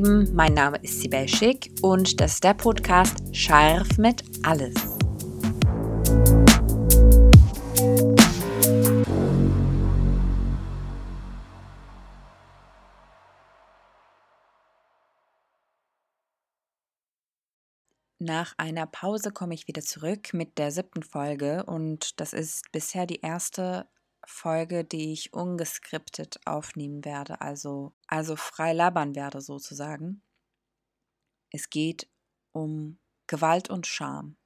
Lieben, mein Name ist Sibel Schick und das ist der Podcast Scharf mit Alles. Nach einer Pause komme ich wieder zurück mit der siebten Folge und das ist bisher die erste Folge, die ich ungeskriptet aufnehmen werde, also, also frei labern werde sozusagen. Es geht um Gewalt und Scham.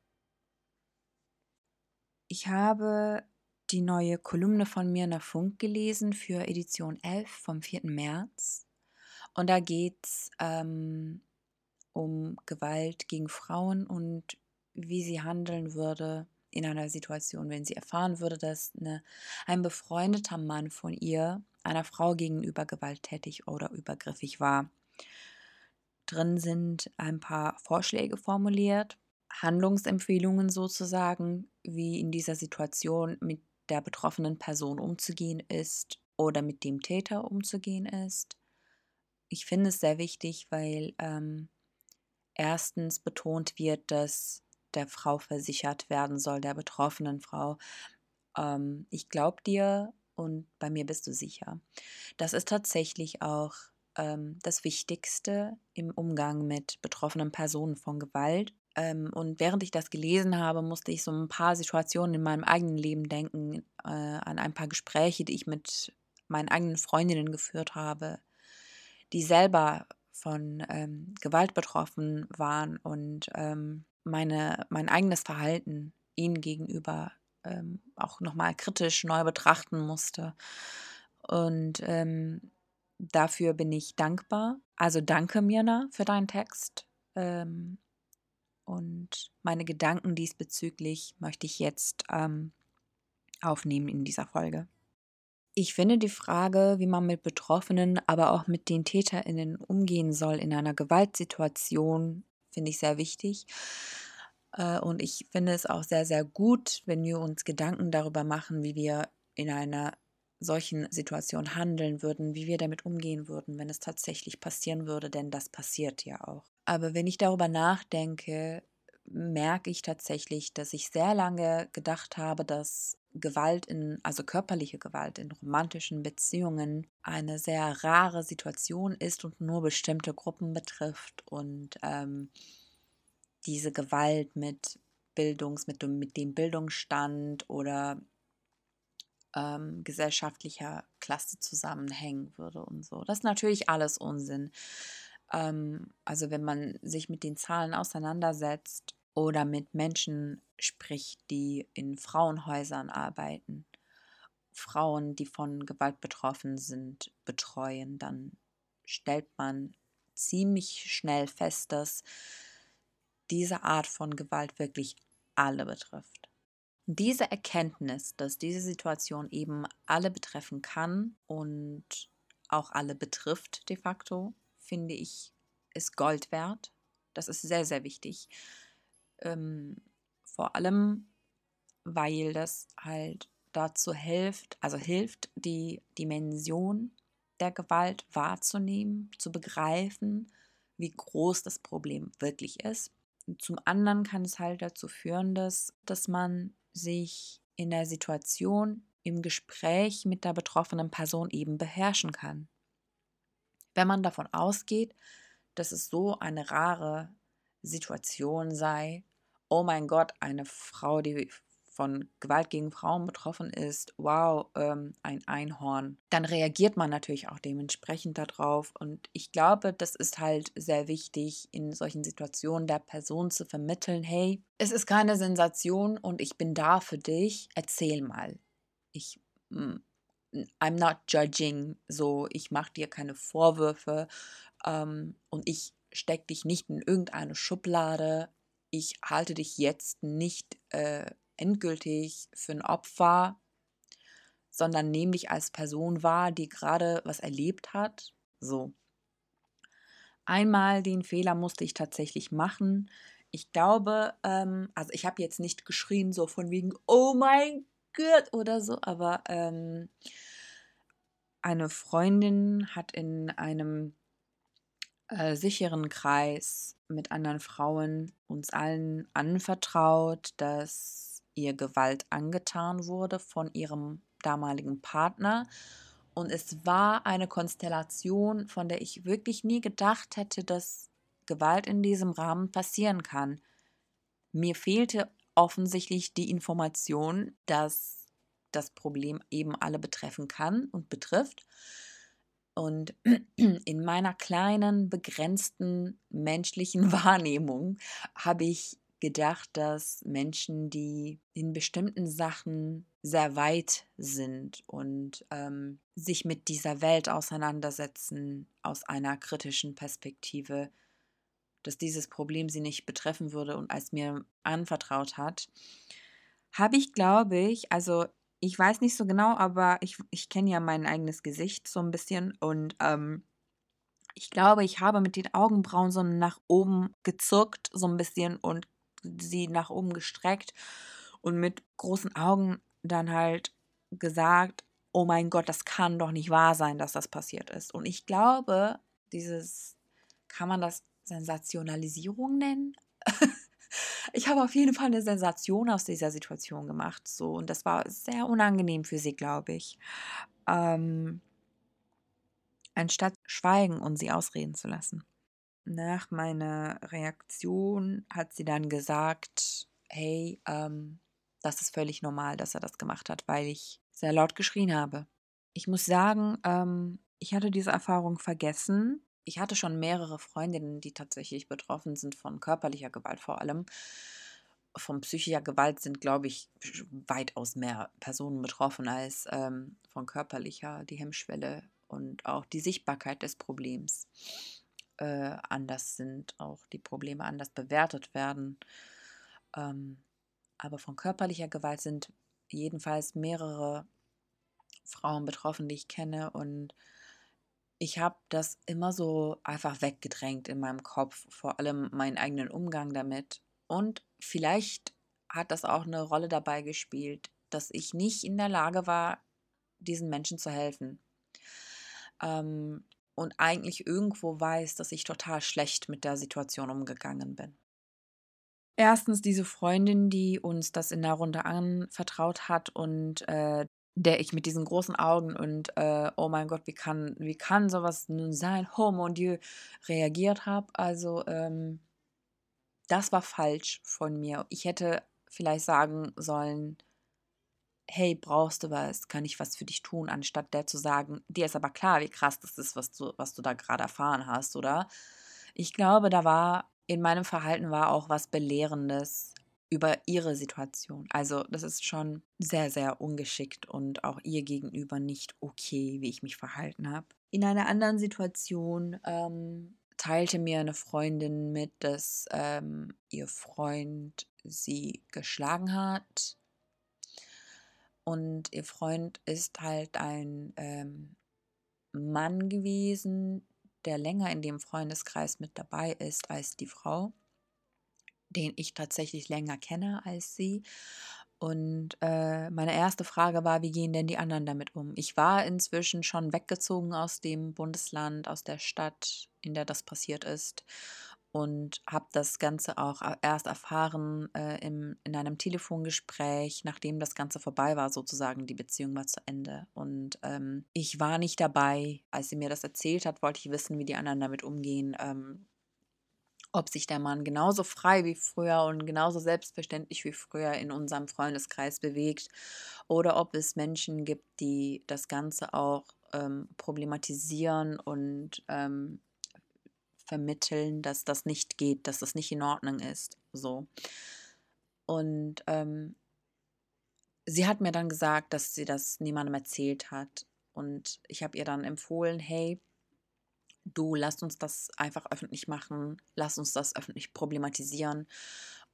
Ich habe die neue Kolumne von Mirna Funk gelesen für Edition 11 vom 4. März. Und da geht es ähm, um Gewalt gegen Frauen und wie sie handeln würde in einer Situation, wenn sie erfahren würde, dass eine, ein befreundeter Mann von ihr einer Frau gegenüber gewalttätig oder übergriffig war. Drin sind ein paar Vorschläge formuliert, Handlungsempfehlungen sozusagen, wie in dieser Situation mit der betroffenen Person umzugehen ist oder mit dem Täter umzugehen ist. Ich finde es sehr wichtig, weil ähm, erstens betont wird, dass der Frau versichert werden soll, der betroffenen Frau. Ähm, ich glaube dir und bei mir bist du sicher. Das ist tatsächlich auch ähm, das Wichtigste im Umgang mit betroffenen Personen von Gewalt. Ähm, und während ich das gelesen habe, musste ich so ein paar Situationen in meinem eigenen Leben denken, äh, an ein paar Gespräche, die ich mit meinen eigenen Freundinnen geführt habe, die selber von ähm, Gewalt betroffen waren und ähm, meine, mein eigenes Verhalten ihnen gegenüber ähm, auch nochmal kritisch neu betrachten musste. Und ähm, dafür bin ich dankbar. Also danke Mirna für deinen Text. Ähm, und meine Gedanken diesbezüglich möchte ich jetzt ähm, aufnehmen in dieser Folge. Ich finde die Frage, wie man mit Betroffenen, aber auch mit den TäterInnen umgehen soll in einer Gewaltsituation, finde ich sehr wichtig. Äh, und ich finde es auch sehr, sehr gut, wenn wir uns Gedanken darüber machen, wie wir in einer solchen Situation handeln würden, wie wir damit umgehen würden, wenn es tatsächlich passieren würde, denn das passiert ja auch. Aber wenn ich darüber nachdenke, merke ich tatsächlich, dass ich sehr lange gedacht habe, dass Gewalt in, also körperliche Gewalt in romantischen Beziehungen eine sehr rare Situation ist und nur bestimmte Gruppen betrifft und ähm, diese Gewalt mit Bildungs, mit, mit dem Bildungsstand oder ähm, gesellschaftlicher Klasse zusammenhängen würde und so. Das ist natürlich alles Unsinn. Ähm, also wenn man sich mit den Zahlen auseinandersetzt oder mit Menschen sprich die in Frauenhäusern arbeiten, Frauen, die von Gewalt betroffen sind, betreuen, dann stellt man ziemlich schnell fest, dass diese Art von Gewalt wirklich alle betrifft. Diese Erkenntnis, dass diese Situation eben alle betreffen kann und auch alle betrifft de facto, finde ich, ist Gold wert. Das ist sehr, sehr wichtig. Ähm, vor allem, weil das halt dazu hilft, also hilft, die Dimension der Gewalt wahrzunehmen, zu begreifen, wie groß das Problem wirklich ist. Und zum anderen kann es halt dazu führen, dass, dass man sich in der Situation im Gespräch mit der betroffenen Person eben beherrschen kann. Wenn man davon ausgeht, dass es so eine rare Situation sei, oh mein Gott, eine Frau, die von Gewalt gegen Frauen betroffen ist, wow, ähm, ein Einhorn, dann reagiert man natürlich auch dementsprechend darauf. Und ich glaube, das ist halt sehr wichtig, in solchen Situationen der Person zu vermitteln, hey, es ist keine Sensation und ich bin da für dich, erzähl mal. Ich, mm, I'm not judging, so, ich mache dir keine Vorwürfe. Ähm, und ich stecke dich nicht in irgendeine Schublade ich halte dich jetzt nicht äh, endgültig für ein Opfer, sondern nehme dich als Person wahr, die gerade was erlebt hat. So. Einmal den Fehler musste ich tatsächlich machen. Ich glaube, ähm, also ich habe jetzt nicht geschrien, so von wegen, oh mein Gott oder so, aber ähm, eine Freundin hat in einem äh, sicheren Kreis mit anderen Frauen uns allen anvertraut, dass ihr Gewalt angetan wurde von ihrem damaligen Partner. Und es war eine Konstellation, von der ich wirklich nie gedacht hätte, dass Gewalt in diesem Rahmen passieren kann. Mir fehlte offensichtlich die Information, dass das Problem eben alle betreffen kann und betrifft. Und in meiner kleinen, begrenzten menschlichen Wahrnehmung habe ich gedacht, dass Menschen, die in bestimmten Sachen sehr weit sind und ähm, sich mit dieser Welt auseinandersetzen aus einer kritischen Perspektive, dass dieses Problem sie nicht betreffen würde und als mir anvertraut hat, habe ich, glaube ich, also ich weiß nicht so genau, aber ich, ich kenne ja mein eigenes Gesicht so ein bisschen und ähm, ich glaube, ich habe mit den Augenbrauen so nach oben gezirkt, so ein bisschen und sie nach oben gestreckt und mit großen Augen dann halt gesagt, oh mein Gott, das kann doch nicht wahr sein, dass das passiert ist. Und ich glaube, dieses, kann man das Sensationalisierung nennen? ich habe auf jeden Fall eine Sensation aus dieser Situation gemacht. So, und das war sehr unangenehm für sie, glaube ich. Ähm, anstatt schweigen und sie ausreden zu lassen. Nach meiner Reaktion hat sie dann gesagt, hey, ähm, das ist völlig normal, dass er das gemacht hat, weil ich sehr laut geschrien habe. Ich muss sagen, ähm, ich hatte diese Erfahrung vergessen, ich hatte schon mehrere Freundinnen, die tatsächlich betroffen sind von körperlicher Gewalt vor allem. Von psychischer Gewalt sind, glaube ich, weitaus mehr Personen betroffen als ähm, von körperlicher. Die Hemmschwelle und auch die Sichtbarkeit des Problems äh, anders sind, auch die Probleme anders bewertet werden. Ähm, aber von körperlicher Gewalt sind jedenfalls mehrere Frauen betroffen, die ich kenne und ich habe das immer so einfach weggedrängt in meinem Kopf, vor allem meinen eigenen Umgang damit. Und vielleicht hat das auch eine Rolle dabei gespielt, dass ich nicht in der Lage war, diesen Menschen zu helfen. Ähm, und eigentlich irgendwo weiß, dass ich total schlecht mit der Situation umgegangen bin. Erstens diese Freundin, die uns das in der Runde anvertraut hat und äh, der ich mit diesen großen Augen und äh, oh mein Gott, wie kann, wie kann sowas nun sein, oh mon Dieu, reagiert habe. Also ähm, das war falsch von mir. Ich hätte vielleicht sagen sollen, hey, brauchst du was, kann ich was für dich tun, anstatt der zu sagen, dir ist aber klar, wie krass das ist, was du, was du da gerade erfahren hast, oder? Ich glaube, da war in meinem Verhalten war auch was Belehrendes über ihre Situation. Also das ist schon sehr, sehr ungeschickt und auch ihr gegenüber nicht okay, wie ich mich verhalten habe. In einer anderen Situation ähm, teilte mir eine Freundin mit, dass ähm, ihr Freund sie geschlagen hat. Und ihr Freund ist halt ein ähm, Mann gewesen, der länger in dem Freundeskreis mit dabei ist als die Frau den ich tatsächlich länger kenne als sie. Und äh, meine erste Frage war, wie gehen denn die anderen damit um? Ich war inzwischen schon weggezogen aus dem Bundesland, aus der Stadt, in der das passiert ist. Und habe das Ganze auch erst erfahren äh, im, in einem Telefongespräch, nachdem das Ganze vorbei war, sozusagen, die Beziehung war zu Ende. Und ähm, ich war nicht dabei. Als sie mir das erzählt hat, wollte ich wissen, wie die anderen damit umgehen. Ähm, ob sich der Mann genauso frei wie früher und genauso selbstverständlich wie früher in unserem Freundeskreis bewegt oder ob es Menschen gibt, die das Ganze auch ähm, problematisieren und ähm, vermitteln, dass das nicht geht, dass das nicht in Ordnung ist. So. Und ähm, sie hat mir dann gesagt, dass sie das niemandem erzählt hat. Und ich habe ihr dann empfohlen, hey, du, lass uns das einfach öffentlich machen, lass uns das öffentlich problematisieren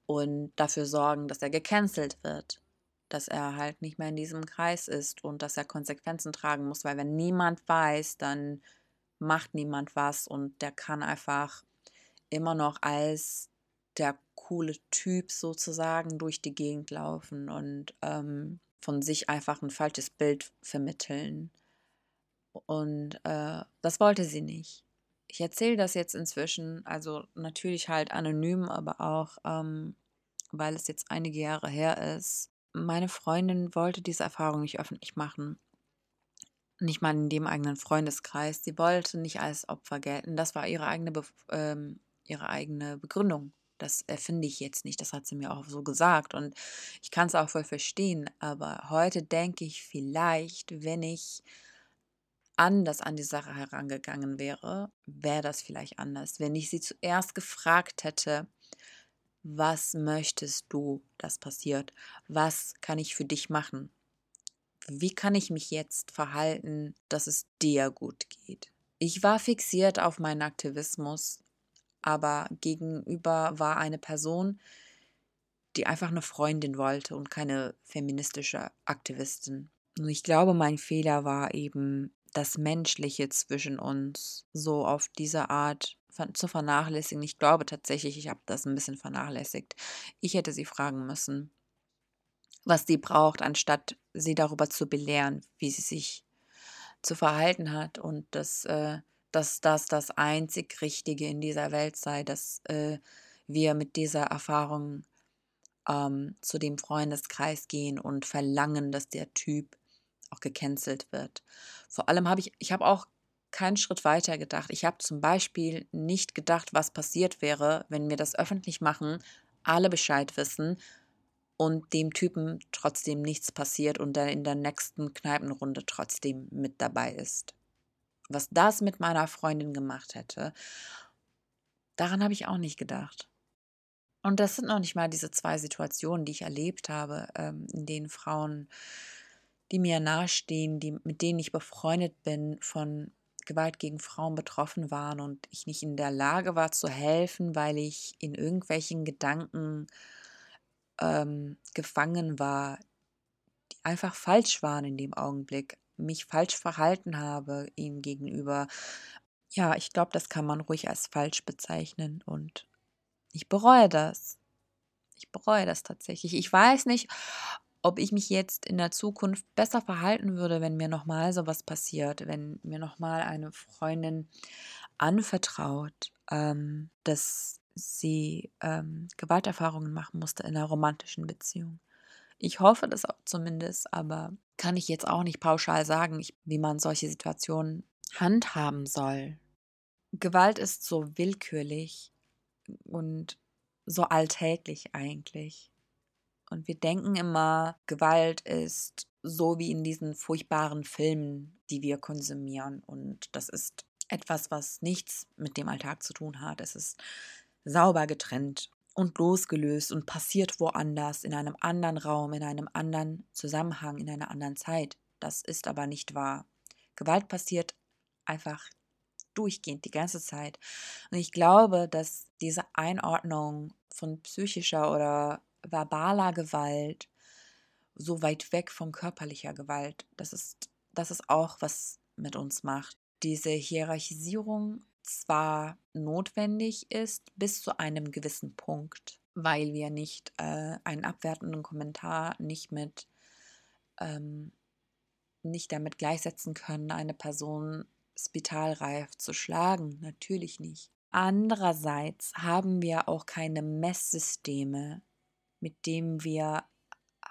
und dafür sorgen, dass er gecancelt wird, dass er halt nicht mehr in diesem Kreis ist und dass er Konsequenzen tragen muss, weil wenn niemand weiß, dann macht niemand was und der kann einfach immer noch als der coole Typ sozusagen durch die Gegend laufen und ähm, von sich einfach ein falsches Bild vermitteln. Und äh, das wollte sie nicht. ich erzähle das jetzt inzwischen, also natürlich halt anonym, aber auch, ähm, weil es jetzt einige Jahre her ist. Meine Freundin wollte diese Erfahrung nicht öffentlich machen. Nicht mal in dem eigenen Freundeskreis. Sie wollte nicht als Opfer gelten. Das war ihre eigene, Bef ähm, ihre eigene Begründung. Das erfinde ich jetzt nicht. Das hat sie mir auch so gesagt. Und ich kann es auch voll verstehen. Aber heute denke ich vielleicht, wenn ich anders an die Sache herangegangen wäre, wäre das vielleicht anders. Wenn ich sie zuerst gefragt hätte, was möchtest du, dass passiert? Was kann ich für dich machen? Wie kann ich mich jetzt verhalten, dass es dir gut geht? Ich war fixiert auf meinen Aktivismus, aber gegenüber war eine Person, die einfach eine Freundin wollte und keine feministische Aktivistin. Und ich glaube, mein Fehler war eben, das Menschliche zwischen uns so auf diese Art zu vernachlässigen. Ich glaube tatsächlich, ich habe das ein bisschen vernachlässigt. Ich hätte sie fragen müssen, was sie braucht, anstatt sie darüber zu belehren, wie sie sich zu verhalten hat und dass, äh, dass das das einzig Richtige in dieser Welt sei, dass äh, wir mit dieser Erfahrung ähm, zu dem Freundeskreis gehen und verlangen, dass der Typ auch gecancelt wird. Vor allem habe ich, ich habe auch keinen Schritt weiter gedacht. Ich habe zum Beispiel nicht gedacht, was passiert wäre, wenn wir das öffentlich machen, alle Bescheid wissen und dem Typen trotzdem nichts passiert und er in der nächsten Kneipenrunde trotzdem mit dabei ist. Was das mit meiner Freundin gemacht hätte, daran habe ich auch nicht gedacht. Und das sind noch nicht mal diese zwei Situationen, die ich erlebt habe, ähm, in denen Frauen die mir nahestehen, die, mit denen ich befreundet bin, von Gewalt gegen Frauen betroffen waren und ich nicht in der Lage war zu helfen, weil ich in irgendwelchen Gedanken ähm, gefangen war, die einfach falsch waren in dem Augenblick, mich falsch verhalten habe ihm gegenüber. Ja, ich glaube, das kann man ruhig als falsch bezeichnen und ich bereue das. Ich bereue das tatsächlich. Ich weiß nicht, ob ich mich jetzt in der Zukunft besser verhalten würde, wenn mir nochmal sowas passiert, wenn mir nochmal eine Freundin anvertraut, ähm, dass sie ähm, Gewalterfahrungen machen musste in einer romantischen Beziehung. Ich hoffe das auch zumindest, aber kann ich jetzt auch nicht pauschal sagen, wie man solche Situationen handhaben soll. Gewalt ist so willkürlich und so alltäglich eigentlich. Und wir denken immer, Gewalt ist so wie in diesen furchtbaren Filmen, die wir konsumieren. Und das ist etwas, was nichts mit dem Alltag zu tun hat. Es ist sauber getrennt und losgelöst und passiert woanders, in einem anderen Raum, in einem anderen Zusammenhang, in einer anderen Zeit. Das ist aber nicht wahr. Gewalt passiert einfach durchgehend die ganze Zeit. Und ich glaube, dass diese Einordnung von psychischer oder verbaler Gewalt so weit weg von körperlicher Gewalt. Das ist, das ist auch, was mit uns macht. Diese Hierarchisierung zwar notwendig ist bis zu einem gewissen Punkt, weil wir nicht äh, einen abwertenden Kommentar nicht mit ähm, nicht damit gleichsetzen können, eine Person spitalreif zu schlagen. Natürlich nicht. Andererseits haben wir auch keine Messsysteme, mit dem wir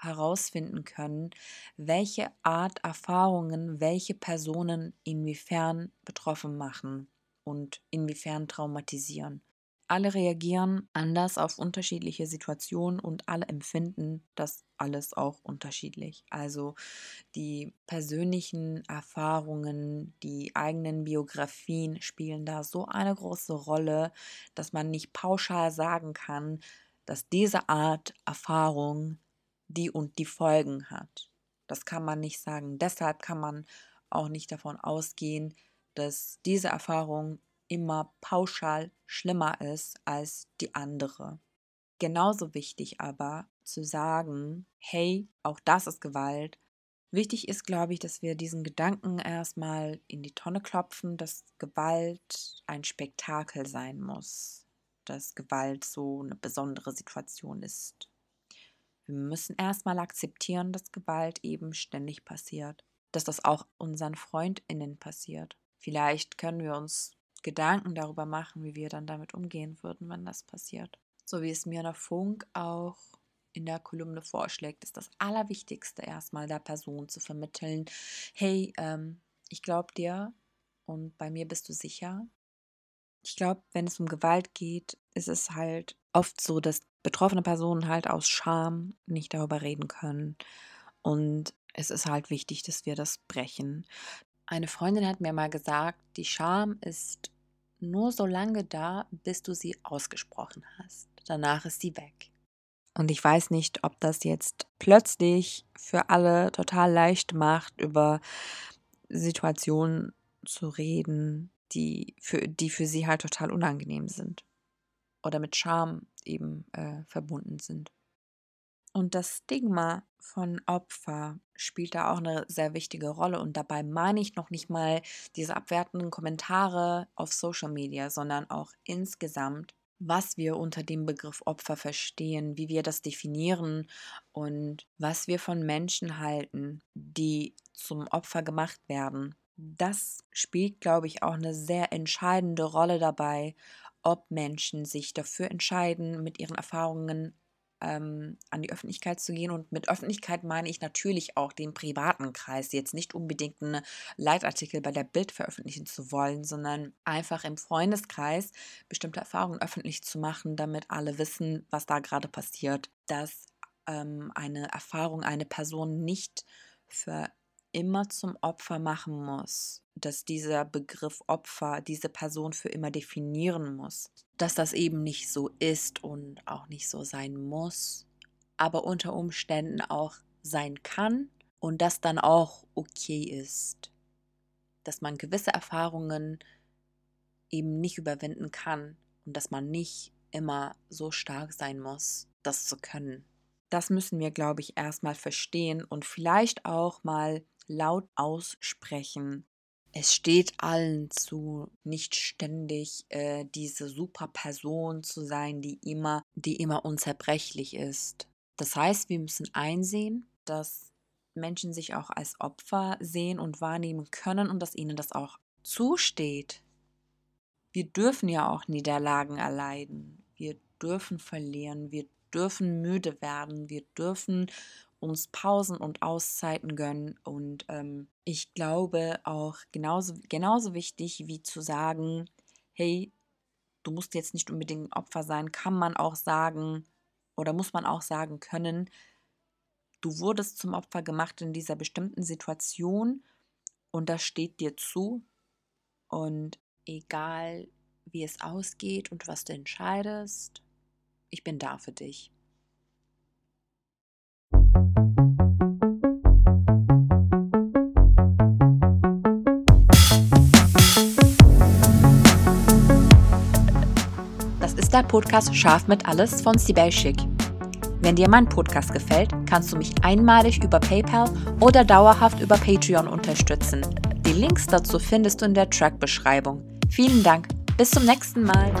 herausfinden können, welche Art Erfahrungen welche Personen inwiefern betroffen machen und inwiefern traumatisieren. Alle reagieren anders auf unterschiedliche Situationen und alle empfinden das alles auch unterschiedlich. Also die persönlichen Erfahrungen, die eigenen Biografien spielen da so eine große Rolle, dass man nicht pauschal sagen kann, dass diese Art Erfahrung die und die Folgen hat. Das kann man nicht sagen. Deshalb kann man auch nicht davon ausgehen, dass diese Erfahrung immer pauschal schlimmer ist als die andere. Genauso wichtig aber zu sagen, hey, auch das ist Gewalt. Wichtig ist, glaube ich, dass wir diesen Gedanken erstmal in die Tonne klopfen, dass Gewalt ein Spektakel sein muss dass Gewalt so eine besondere Situation ist. Wir müssen erstmal akzeptieren, dass Gewalt eben ständig passiert, dass das auch unseren Freundinnen passiert. Vielleicht können wir uns Gedanken darüber machen, wie wir dann damit umgehen würden, wenn das passiert. So wie es mir der Funk auch in der Kolumne vorschlägt, ist das Allerwichtigste erstmal der Person zu vermitteln, hey, ähm, ich glaube dir und bei mir bist du sicher. Ich glaube, wenn es um Gewalt geht, ist es halt oft so, dass betroffene Personen halt aus Scham nicht darüber reden können. Und es ist halt wichtig, dass wir das brechen. Eine Freundin hat mir mal gesagt, die Scham ist nur so lange da, bis du sie ausgesprochen hast. Danach ist sie weg. Und ich weiß nicht, ob das jetzt plötzlich für alle total leicht macht, über Situationen zu reden, die für, die für sie halt total unangenehm sind. Oder mit Scham eben äh, verbunden sind. Und das Stigma von Opfer spielt da auch eine sehr wichtige Rolle. Und dabei meine ich noch nicht mal diese abwertenden Kommentare auf Social Media, sondern auch insgesamt, was wir unter dem Begriff Opfer verstehen, wie wir das definieren und was wir von Menschen halten, die zum Opfer gemacht werden. Das spielt, glaube ich, auch eine sehr entscheidende Rolle dabei, ob Menschen sich dafür entscheiden, mit ihren Erfahrungen ähm, an die Öffentlichkeit zu gehen. Und mit Öffentlichkeit meine ich natürlich auch den privaten Kreis, jetzt nicht unbedingt einen Leitartikel bei der Bild veröffentlichen zu wollen, sondern einfach im Freundeskreis bestimmte Erfahrungen öffentlich zu machen, damit alle wissen, was da gerade passiert. Dass ähm, eine Erfahrung eine Person nicht für immer zum Opfer machen muss, dass dieser Begriff Opfer diese Person für immer definieren muss, dass das eben nicht so ist und auch nicht so sein muss, aber unter Umständen auch sein kann und das dann auch okay ist, dass man gewisse Erfahrungen eben nicht überwinden kann und dass man nicht immer so stark sein muss, das zu können. Das müssen wir, glaube ich, erstmal verstehen und vielleicht auch mal laut aussprechen. Es steht allen zu, nicht ständig äh, diese super Person zu sein, die immer, die immer unzerbrechlich ist. Das heißt, wir müssen einsehen, dass Menschen sich auch als Opfer sehen und wahrnehmen können und dass ihnen das auch zusteht. Wir dürfen ja auch Niederlagen erleiden. Wir dürfen verlieren. Wir dürfen müde werden. Wir dürfen uns Pausen und Auszeiten gönnen. Und ähm, ich glaube auch genauso, genauso wichtig wie zu sagen, hey, du musst jetzt nicht unbedingt ein Opfer sein, kann man auch sagen oder muss man auch sagen können, du wurdest zum Opfer gemacht in dieser bestimmten Situation und das steht dir zu. Und egal wie es ausgeht und was du entscheidest, ich bin da für dich. Ist der Podcast Scharf mit Alles von Sibel Schick. Wenn dir mein Podcast gefällt, kannst du mich einmalig über PayPal oder dauerhaft über Patreon unterstützen. Die Links dazu findest du in der Track-Beschreibung. Vielen Dank. Bis zum nächsten Mal.